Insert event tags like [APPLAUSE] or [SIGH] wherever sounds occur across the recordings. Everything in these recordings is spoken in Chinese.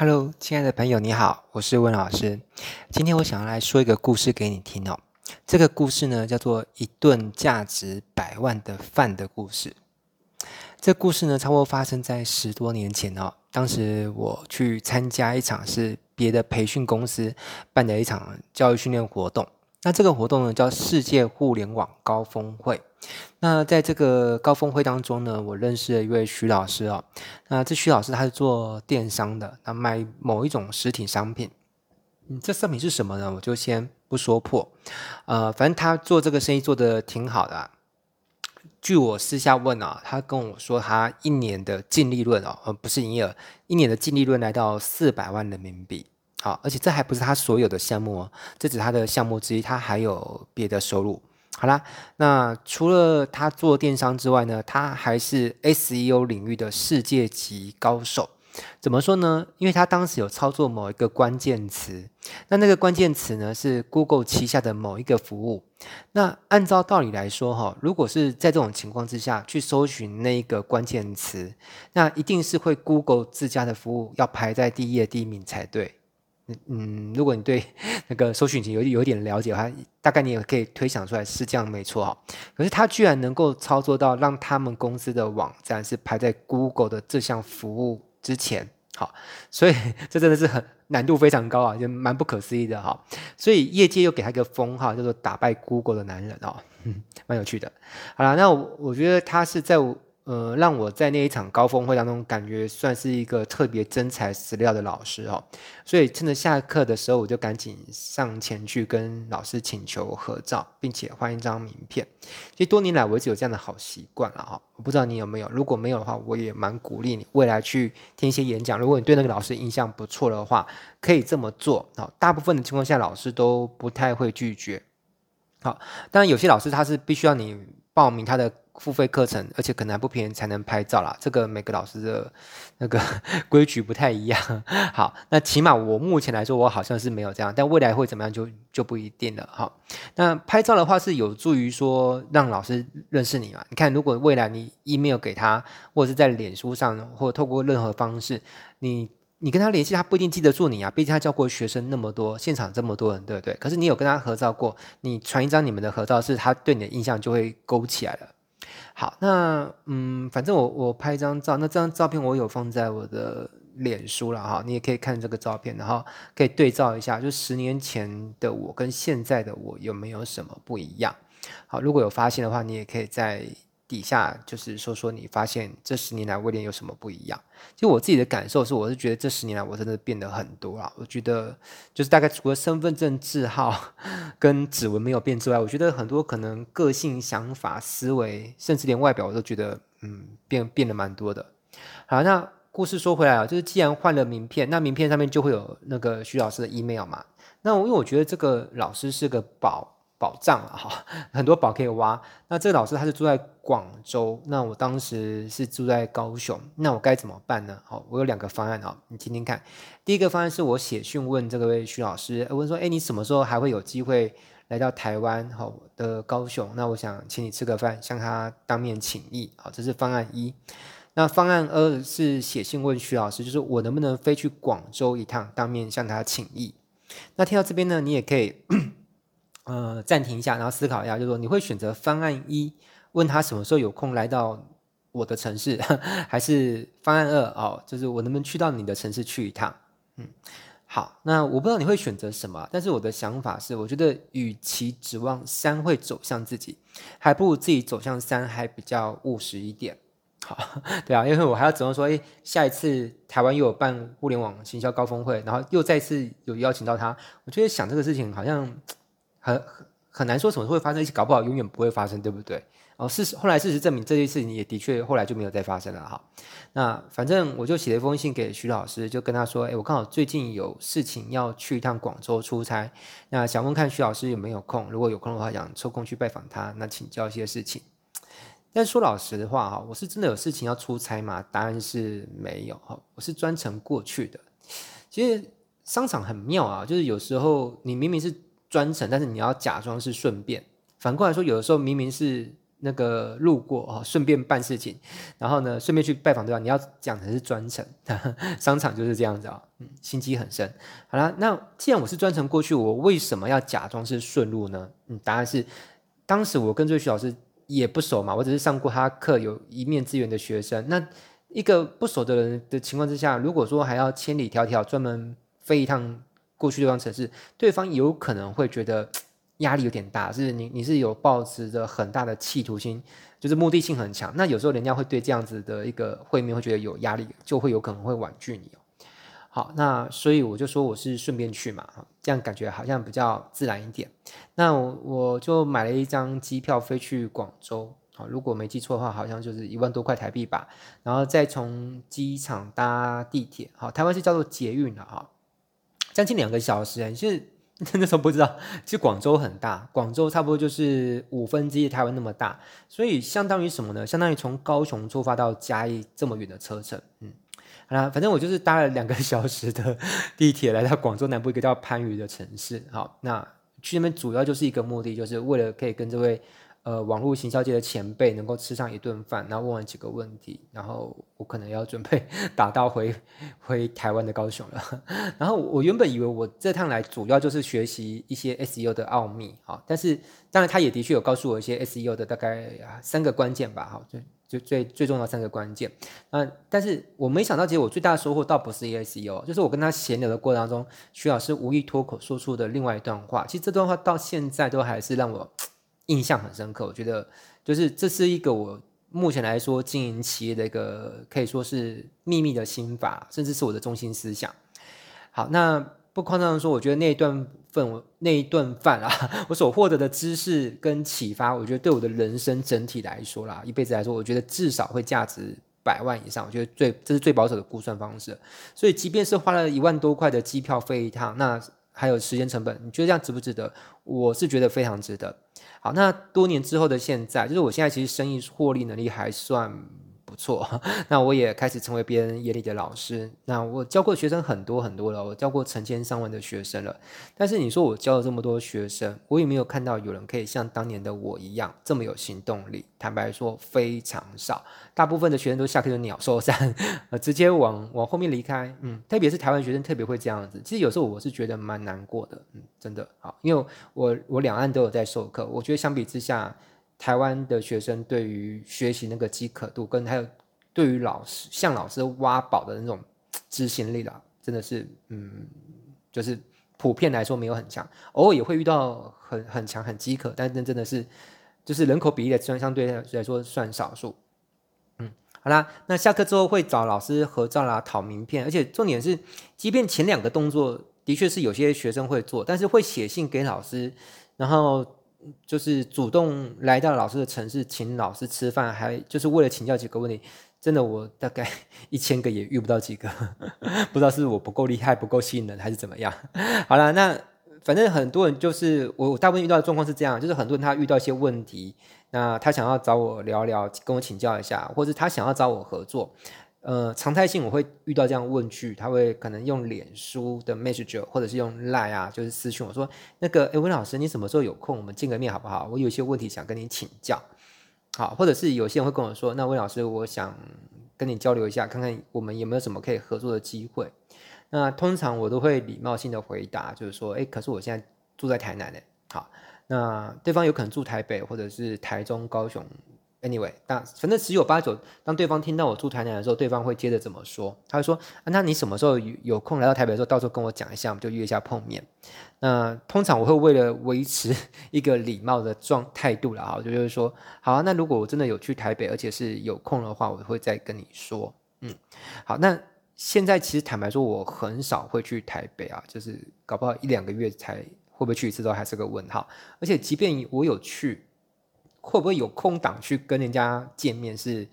Hello，亲爱的朋友，你好，我是温老师。今天我想要来说一个故事给你听哦。这个故事呢，叫做一顿价值百万的饭的故事。这故事呢，差不多发生在十多年前哦。当时我去参加一场是别的培训公司办的一场教育训练活动。那这个活动呢，叫世界互联网高峰会。那在这个高峰会当中呢，我认识了一位徐老师哦。那这徐老师他是做电商的，那卖某一种实体商品。嗯，这商品是什么呢？我就先不说破。呃，反正他做这个生意做得挺好的啊。据我私下问啊，他跟我说他一年的净利润哦，呃不是营业额，一年的净利润来到四百万人民币。好，而且这还不是他所有的项目哦，这只是他的项目之一，他还有别的收入。好啦，那除了他做电商之外呢，他还是 SEO 领域的世界级高手。怎么说呢？因为他当时有操作某一个关键词，那那个关键词呢是 Google 旗下的某一个服务。那按照道理来说，哈，如果是在这种情况之下去搜寻那一个关键词，那一定是会 Google 自家的服务要排在第一页第一名才对。嗯，如果你对 [LAUGHS] 那个搜寻引擎有有点了解的话，大概你也可以推想出来是这样，没错哈。可是他居然能够操作到让他们公司的网站是排在 Google 的这项服务之前，好，所以 [LAUGHS] 这真的是很难度非常高啊，就蛮不可思议的哈。所以业界又给他一个封号，叫做“打败 Google 的男人”哦，[LAUGHS] 蛮有趣的。好了，那我我觉得他是在。呃，让我在那一场高峰会当中，感觉算是一个特别真材实料的老师哦。所以趁着下课的时候，我就赶紧上前去跟老师请求合照，并且换一张名片。其实多年来我一直有这样的好习惯了哈。我不知道你有没有，如果没有的话，我也蛮鼓励你未来去听一些演讲。如果你对那个老师印象不错的话，可以这么做。好，大部分的情况下，老师都不太会拒绝。好，当然有些老师他是必须要你报名他的。付费课程，而且可能还不便宜才能拍照啦。这个每个老师的那个 [LAUGHS] 规矩不太一样。[LAUGHS] 好，那起码我目前来说，我好像是没有这样，但未来会怎么样就就不一定了。好，那拍照的话是有助于说让老师认识你嘛。你看，如果未来你 email 给他，或者是在脸书上，或透过任何方式，你你跟他联系，他不一定记得住你啊。毕竟他教过学生那么多，现场这么多人，对不对？可是你有跟他合照过，你传一张你们的合照，是他对你的印象就会勾起来了。好，那嗯，反正我我拍一张照，那这张照片我有放在我的脸书了哈，你也可以看这个照片，然后可以对照一下，就十年前的我跟现在的我有没有什么不一样？好，如果有发现的话，你也可以在。底下就是说说你发现这十年来威廉有什么不一样？就我自己的感受是，我是觉得这十年来我真的变得很多了。我觉得就是大概除了身份证字号 [LAUGHS] 跟指纹没有变之外，我觉得很多可能个性、想法、思维，甚至连外表我都觉得嗯变变得蛮多的。好，那故事说回来啊，就是既然换了名片，那名片上面就会有那个徐老师的 email 嘛。那我因为我觉得这个老师是个宝。宝藏啊，哈，[LAUGHS] 很多宝可以挖。那这个老师他是住在广州，那我当时是住在高雄，那我该怎么办呢？好，我有两个方案啊，你听听看。第一个方案是我写讯问这个位徐老师，问说，哎，你什么时候还会有机会来到台湾？好的，高雄，那我想请你吃个饭，向他当面请益。好，这是方案一。那方案二是写信问徐老师，就是我能不能飞去广州一趟，当面向他请益。那听到这边呢，你也可以。呃，暂停一下，然后思考一下，就是说你会选择方案一，问他什么时候有空来到我的城市，[LAUGHS] 还是方案二哦，就是我能不能去到你的城市去一趟？嗯，好，那我不知道你会选择什么，但是我的想法是，我觉得与其指望山会走向自己，还不如自己走向山，还比较务实一点。好，[LAUGHS] 对啊，因为我还要指望说，哎，下一次台湾又有办互联网行销高峰会，然后又再次有邀请到他，我觉得想这个事情好像。很很难说什么会发生，搞不好永远不会发生，对不对？哦，事实后来事实证明这件事情也的确后来就没有再发生了哈。那反正我就写了一封信给徐老师，就跟他说，哎，我刚好最近有事情要去一趟广州出差，那想问看徐老师有没有空，如果有空的话，想抽空去拜访他，那请教一些事情。但说老实的话哈，我是真的有事情要出差吗？答案是没有哈，我是专程过去的。其实商场很妙啊，就是有时候你明明是。专程，但是你要假装是顺便。反过来说，有的时候明明是那个路过哦，顺便办事情，然后呢，顺便去拜访对方。你要讲的是专程，[LAUGHS] 商场就是这样子啊、哦，嗯，心机很深。好了，那既然我是专程过去，我为什么要假装是顺路呢？嗯，答案是，当时我跟这位徐老师也不熟嘛，我只是上过他课，有一面之缘的学生。那一个不熟的人的情况之下，如果说还要千里迢迢专门飞一趟过去对方城市，对方有可能会觉得。压力有点大，是你你是有抱持着很大的企图心，就是目的性很强。那有时候人家会对这样子的一个会面会觉得有压力，就会有可能会婉拒你哦。好，那所以我就说我是顺便去嘛，这样感觉好像比较自然一点。那我，我就买了一张机票飞去广州，好，如果没记错的话，好像就是一万多块台币吧。然后再从机场搭地铁，好，台湾是叫做捷运的哈，将近两个小时，就是。[LAUGHS] 那时候不知道，其实广州很大，广州差不多就是五分之一台湾那么大，所以相当于什么呢？相当于从高雄出发到嘉义这么远的车程。嗯，好啦，反正我就是搭了两个小时的地铁来到广州南部一个叫番禺的城市。好，那去那边主要就是一个目的，就是为了可以跟这位。呃，网络行销界的前辈能够吃上一顿饭，然后问完几个问题，然后我可能要准备 [LAUGHS] 打道回回台湾的高雄了。[LAUGHS] 然后我原本以为我这趟来主要就是学习一些 SEO 的奥秘，哈，但是当然他也的确有告诉我一些 SEO 的大概三个关键吧，哈，最最最最重要的三个关键。嗯，但是我没想到，其实我最大的收获倒不是 SEO，就是我跟他闲聊的过程当中，徐老师无意脱口说出的另外一段话。其实这段话到现在都还是让我。印象很深刻，我觉得就是这是一个我目前来说经营企业的一个可以说是秘密的心法，甚至是我的中心思想。好，那不夸张的说，我觉得那一顿饭，那一顿饭啊，[LAUGHS] 我所获得的知识跟启发，我觉得对我的人生整体来说啦，一辈子来说，我觉得至少会价值百万以上。我觉得最这是最保守的估算方式。所以，即便是花了一万多块的机票飞一趟，那还有时间成本，你觉得这样值不值得？我是觉得非常值得。好，那多年之后的现在，就是我现在其实生意获利能力还算不错，[LAUGHS] 那我也开始成为别人眼里的老师。那我教过学生很多很多了，我教过成千上万的学生了。但是你说我教了这么多学生，我也没有看到有人可以像当年的我一样这么有行动力。坦白说，非常少。大部分的学生都下课就鸟兽散，[LAUGHS] 呃，直接往往后面离开。嗯，特别是台湾学生特别会这样子。其实有时候我是觉得蛮难过的。嗯，真的好，因为我我两岸都有在授课，我觉得相比之下。台湾的学生对于学习那个饥渴度，跟还有对于老师向老师挖宝的那种执行力啦，真的是，嗯，就是普遍来说没有很强，偶尔也会遇到很很强很饥渴，但是真的是就是人口比例的相相对来说算少数。嗯，好啦，那下课之后会找老师合照啦，讨名片，而且重点是，即便前两个动作的确是有些学生会做，但是会写信给老师，然后。就是主动来到老师的城市，请老师吃饭，还就是为了请教几个问题。真的，我大概一千个也遇不到几个，[LAUGHS] 不知道是我不够厉害，不够吸引人，还是怎么样。[LAUGHS] 好了，那反正很多人就是我大部分遇到的状况是这样，就是很多人他遇到一些问题，那他想要找我聊聊，跟我请教一下，或者他想要找我合作。呃，常态性我会遇到这样问句，他会可能用脸书的 Messenger 或者是用 Line 啊，就是私讯我说，那个，哎，温老师，你什么时候有空？我们见个面好不好？我有一些问题想跟你请教。好，或者是有些人会跟我说，那温老师，我想跟你交流一下，看看我们有没有什么可以合作的机会。那通常我都会礼貌性的回答，就是说，哎，可是我现在住在台南呢。好，那对方有可能住台北或者是台中、高雄。Anyway，那反正十有八九，当对方听到我住台南的时候，对方会接着怎么说？他会说：“啊，那你什么时候有有空来到台北的时候，到时候跟我讲一下，我们就约一下碰面。”那通常我会为了维持 [LAUGHS] 一个礼貌的状态度了啊，就就是说，好啊，那如果我真的有去台北，而且是有空的话，我会再跟你说。嗯，好，那现在其实坦白说，我很少会去台北啊，就是搞不好一两个月才会不会去一次都还是个问号。而且即便我有去。会不会有空档去跟人家见面？是，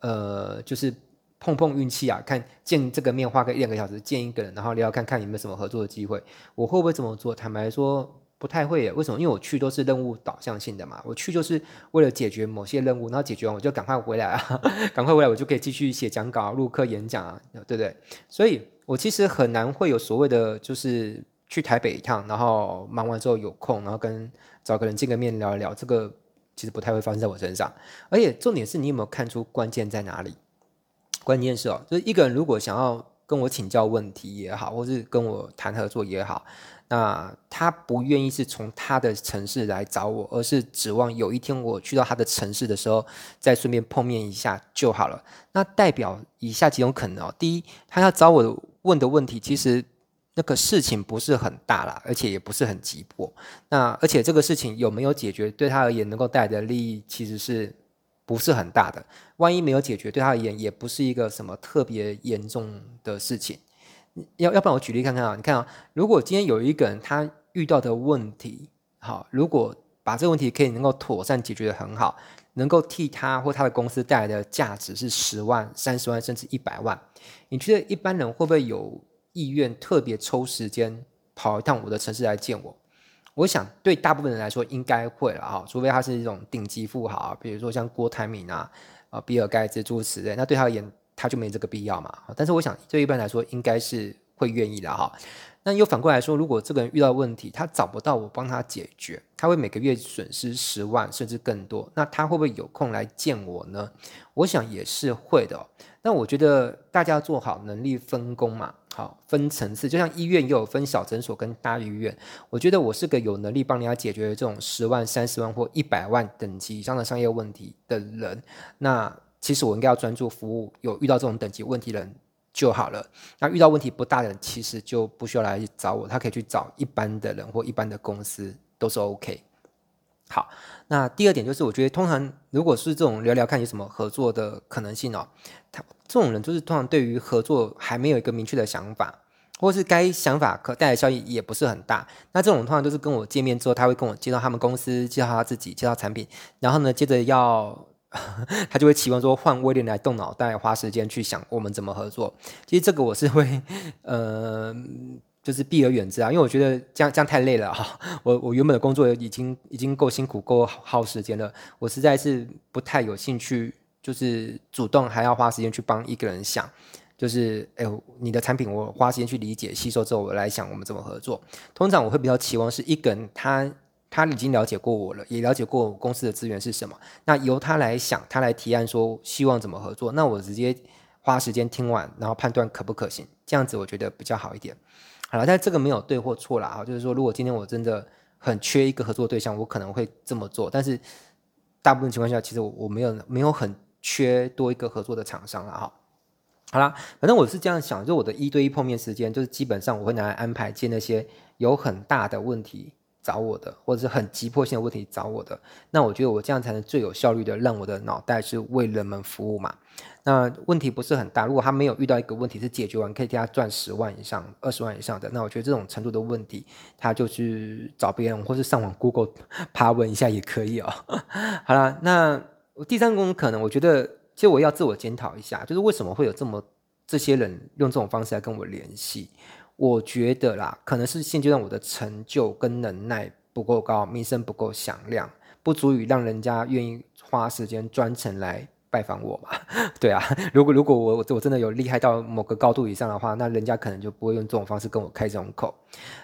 呃，就是碰碰运气啊，看见这个面花个一两个小时见一个人，然后聊聊看看有没有什么合作的机会。我会不会这么做？坦白说，不太会。为什么？因为我去都是任务导向性的嘛。我去就是为了解决某些任务，然后解决完我就赶快回来啊，[LAUGHS] 赶快回来我就可以继续写讲稿、录课、演讲啊，对不对？所以我其实很难会有所谓的，就是去台北一趟，然后忙完之后有空，然后跟找个人见个面聊一聊这个。其实不太会发生在我身上。而且重点是你有没有看出关键在哪里？关键是哦，就是一个人如果想要跟我请教问题也好，或是跟我谈合作也好，那他不愿意是从他的城市来找我，而是指望有一天我去到他的城市的时候，再顺便碰面一下就好了。那代表以下几种可能哦：第一，他要找我问的问题，其实那个事情不是很大啦，而且也不是很急迫。那而且这个事情有没有解决，对他而言能够带来的利益，其实是。不是很大的，万一没有解决，对他而言也不是一个什么特别严重的事情。要要不然我举例看看啊，你看啊，如果今天有一个人他遇到的问题，好，如果把这个问题可以能够妥善解决得很好，能够替他或他的公司带来的价值是十万、三十万甚至一百万，你觉得一般人会不会有意愿特别抽时间跑一趟我的城市来见我？我想对大部分人来说应该会了哈，除非他是一种顶级富豪，比如说像郭台铭啊、啊比尔盖茨诸如此类，那对他而言他就没这个必要嘛。但是我想对一般来说应该是会愿意的哈。那又反过来说，如果这个人遇到问题，他找不到我帮他解决，他会每个月损失十万甚至更多，那他会不会有空来见我呢？我想也是会的。那我觉得大家做好能力分工嘛。好，分层次，就像医院也有分小诊所跟大医院。我觉得我是个有能力帮人家解决这种十万、三十万或一百万等级以上的商业问题的人。那其实我应该要专注服务有遇到这种等级问题的人就好了。那遇到问题不大的人，其实就不需要来找我，他可以去找一般的人或一般的公司，都是 OK。好，那第二点就是，我觉得通常如果是这种聊聊看有什么合作的可能性哦。他这种人就是通常对于合作还没有一个明确的想法，或是该想法可带来效益也不是很大。那这种通常都是跟我见面之后，他会跟我介绍他们公司，介绍他自己，介绍产品，然后呢，接着要 [LAUGHS] 他就会期望说换威廉来动脑袋，花时间去想我们怎么合作。其实这个我是会 [LAUGHS] 呃，就是避而远之啊，因为我觉得这样这样太累了哈。我我原本的工作已经已经够辛苦够耗时间了，我实在是不太有兴趣。就是主动还要花时间去帮一个人想，就是哎，你的产品我花时间去理解吸收之后，我来想我们怎么合作。通常我会比较期望是一个人他他已经了解过我了，也了解过我公司的资源是什么，那由他来想，他来提案说希望怎么合作，那我直接花时间听完，然后判断可不可行，这样子我觉得比较好一点。好了，但这个没有对或错啦啊，就是说如果今天我真的很缺一个合作对象，我可能会这么做，但是大部分情况下，其实我我没有没有很。缺多一个合作的厂商了哈，好啦，反正我是这样想，就我的一对一碰面时间，就是基本上我会拿来安排接那些有很大的问题找我的，或者是很急迫性的问题找我的。那我觉得我这样才能最有效率的让我的脑袋是为人们服务嘛。那问题不是很大，如果他没有遇到一个问题是解决完可以替他赚十万以上、二十万以上的，那我觉得这种程度的问题，他就去找别人，或是上网 Google [LAUGHS] 爬文一下也可以哦。[LAUGHS] 好了，那。第三种可能，我觉得其实我要自我检讨一下，就是为什么会有这么这些人用这种方式来跟我联系？我觉得啦，可能是现阶段我的成就跟能耐不够高，名声不够响亮，不足以让人家愿意花时间专程来。拜访我嘛？[LAUGHS] 对啊，如果如果我我真的有厉害到某个高度以上的话，那人家可能就不会用这种方式跟我开这种口。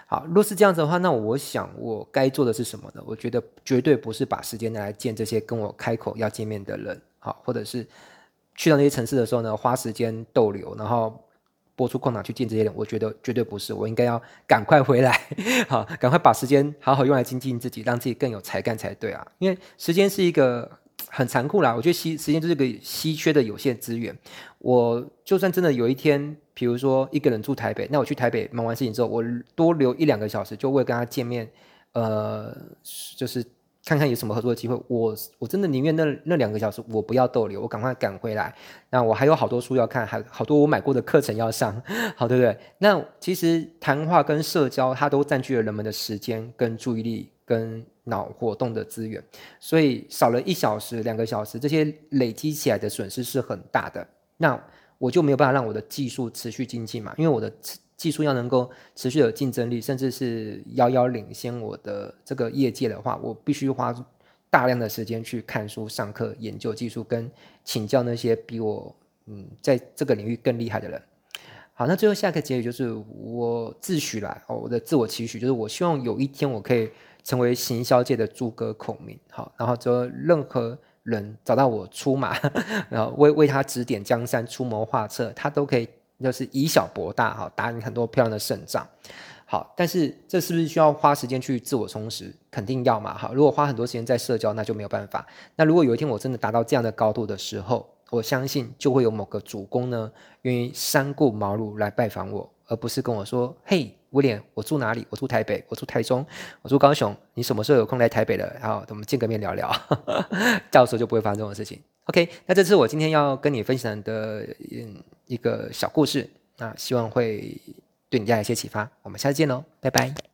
好，若是这样子的话，那我想我该做的是什么呢？我觉得绝对不是把时间拿来见这些跟我开口要见面的人，好，或者是去到那些城市的时候呢，花时间逗留，然后拨出空档去见这些人。我觉得绝对不是，我应该要赶快回来，[LAUGHS] 好，赶快把时间好好用来精进自己，让自己更有才干才对啊！因为时间是一个。很残酷啦，我觉得稀时间就是个稀缺的有限资源。我就算真的有一天，比如说一个人住台北，那我去台北忙完事情之后，我多留一两个小时，就为跟他见面，呃，就是看看有什么合作的机会。我我真的宁愿那那两个小时我不要逗留，我赶快赶回来。那我还有好多书要看，还好多我买过的课程要上，[LAUGHS] 好对不对？那其实谈话跟社交，它都占据了人们的时间跟注意力跟。脑活动的资源，所以少了一小时、两个小时，这些累积起来的损失是很大的。那我就没有办法让我的技术持续精进嘛，因为我的技术要能够持续有竞争力，甚至是遥遥领先我的这个业界的话，我必须花大量的时间去看书、上课、研究技术，跟请教那些比我嗯在这个领域更厉害的人。好，那最后下一个结语就是我自诩啦，哦，我的自我期许就是我希望有一天我可以成为行销界的诸葛孔明。好，然后就任何人找到我出马，[LAUGHS] 然后为为他指点江山、出谋划策，他都可以就是以小博大，哈，打你很多漂亮的胜仗。好，但是这是不是需要花时间去自我充实？肯定要嘛。好，如果花很多时间在社交，那就没有办法。那如果有一天我真的达到这样的高度的时候，我相信就会有某个主公呢，愿意三顾茅庐来拜访我，而不是跟我说：“嘿，威廉，我住哪里？我住台北，我住台中，我住高雄。你什么时候有空来台北了？然后我们见个面聊聊。[LAUGHS] ”到时候就不会发生这种事情。OK，那这是我今天要跟你分享的嗯一个小故事，那希望会。对你带来一些启发，我们下次见喽，拜拜。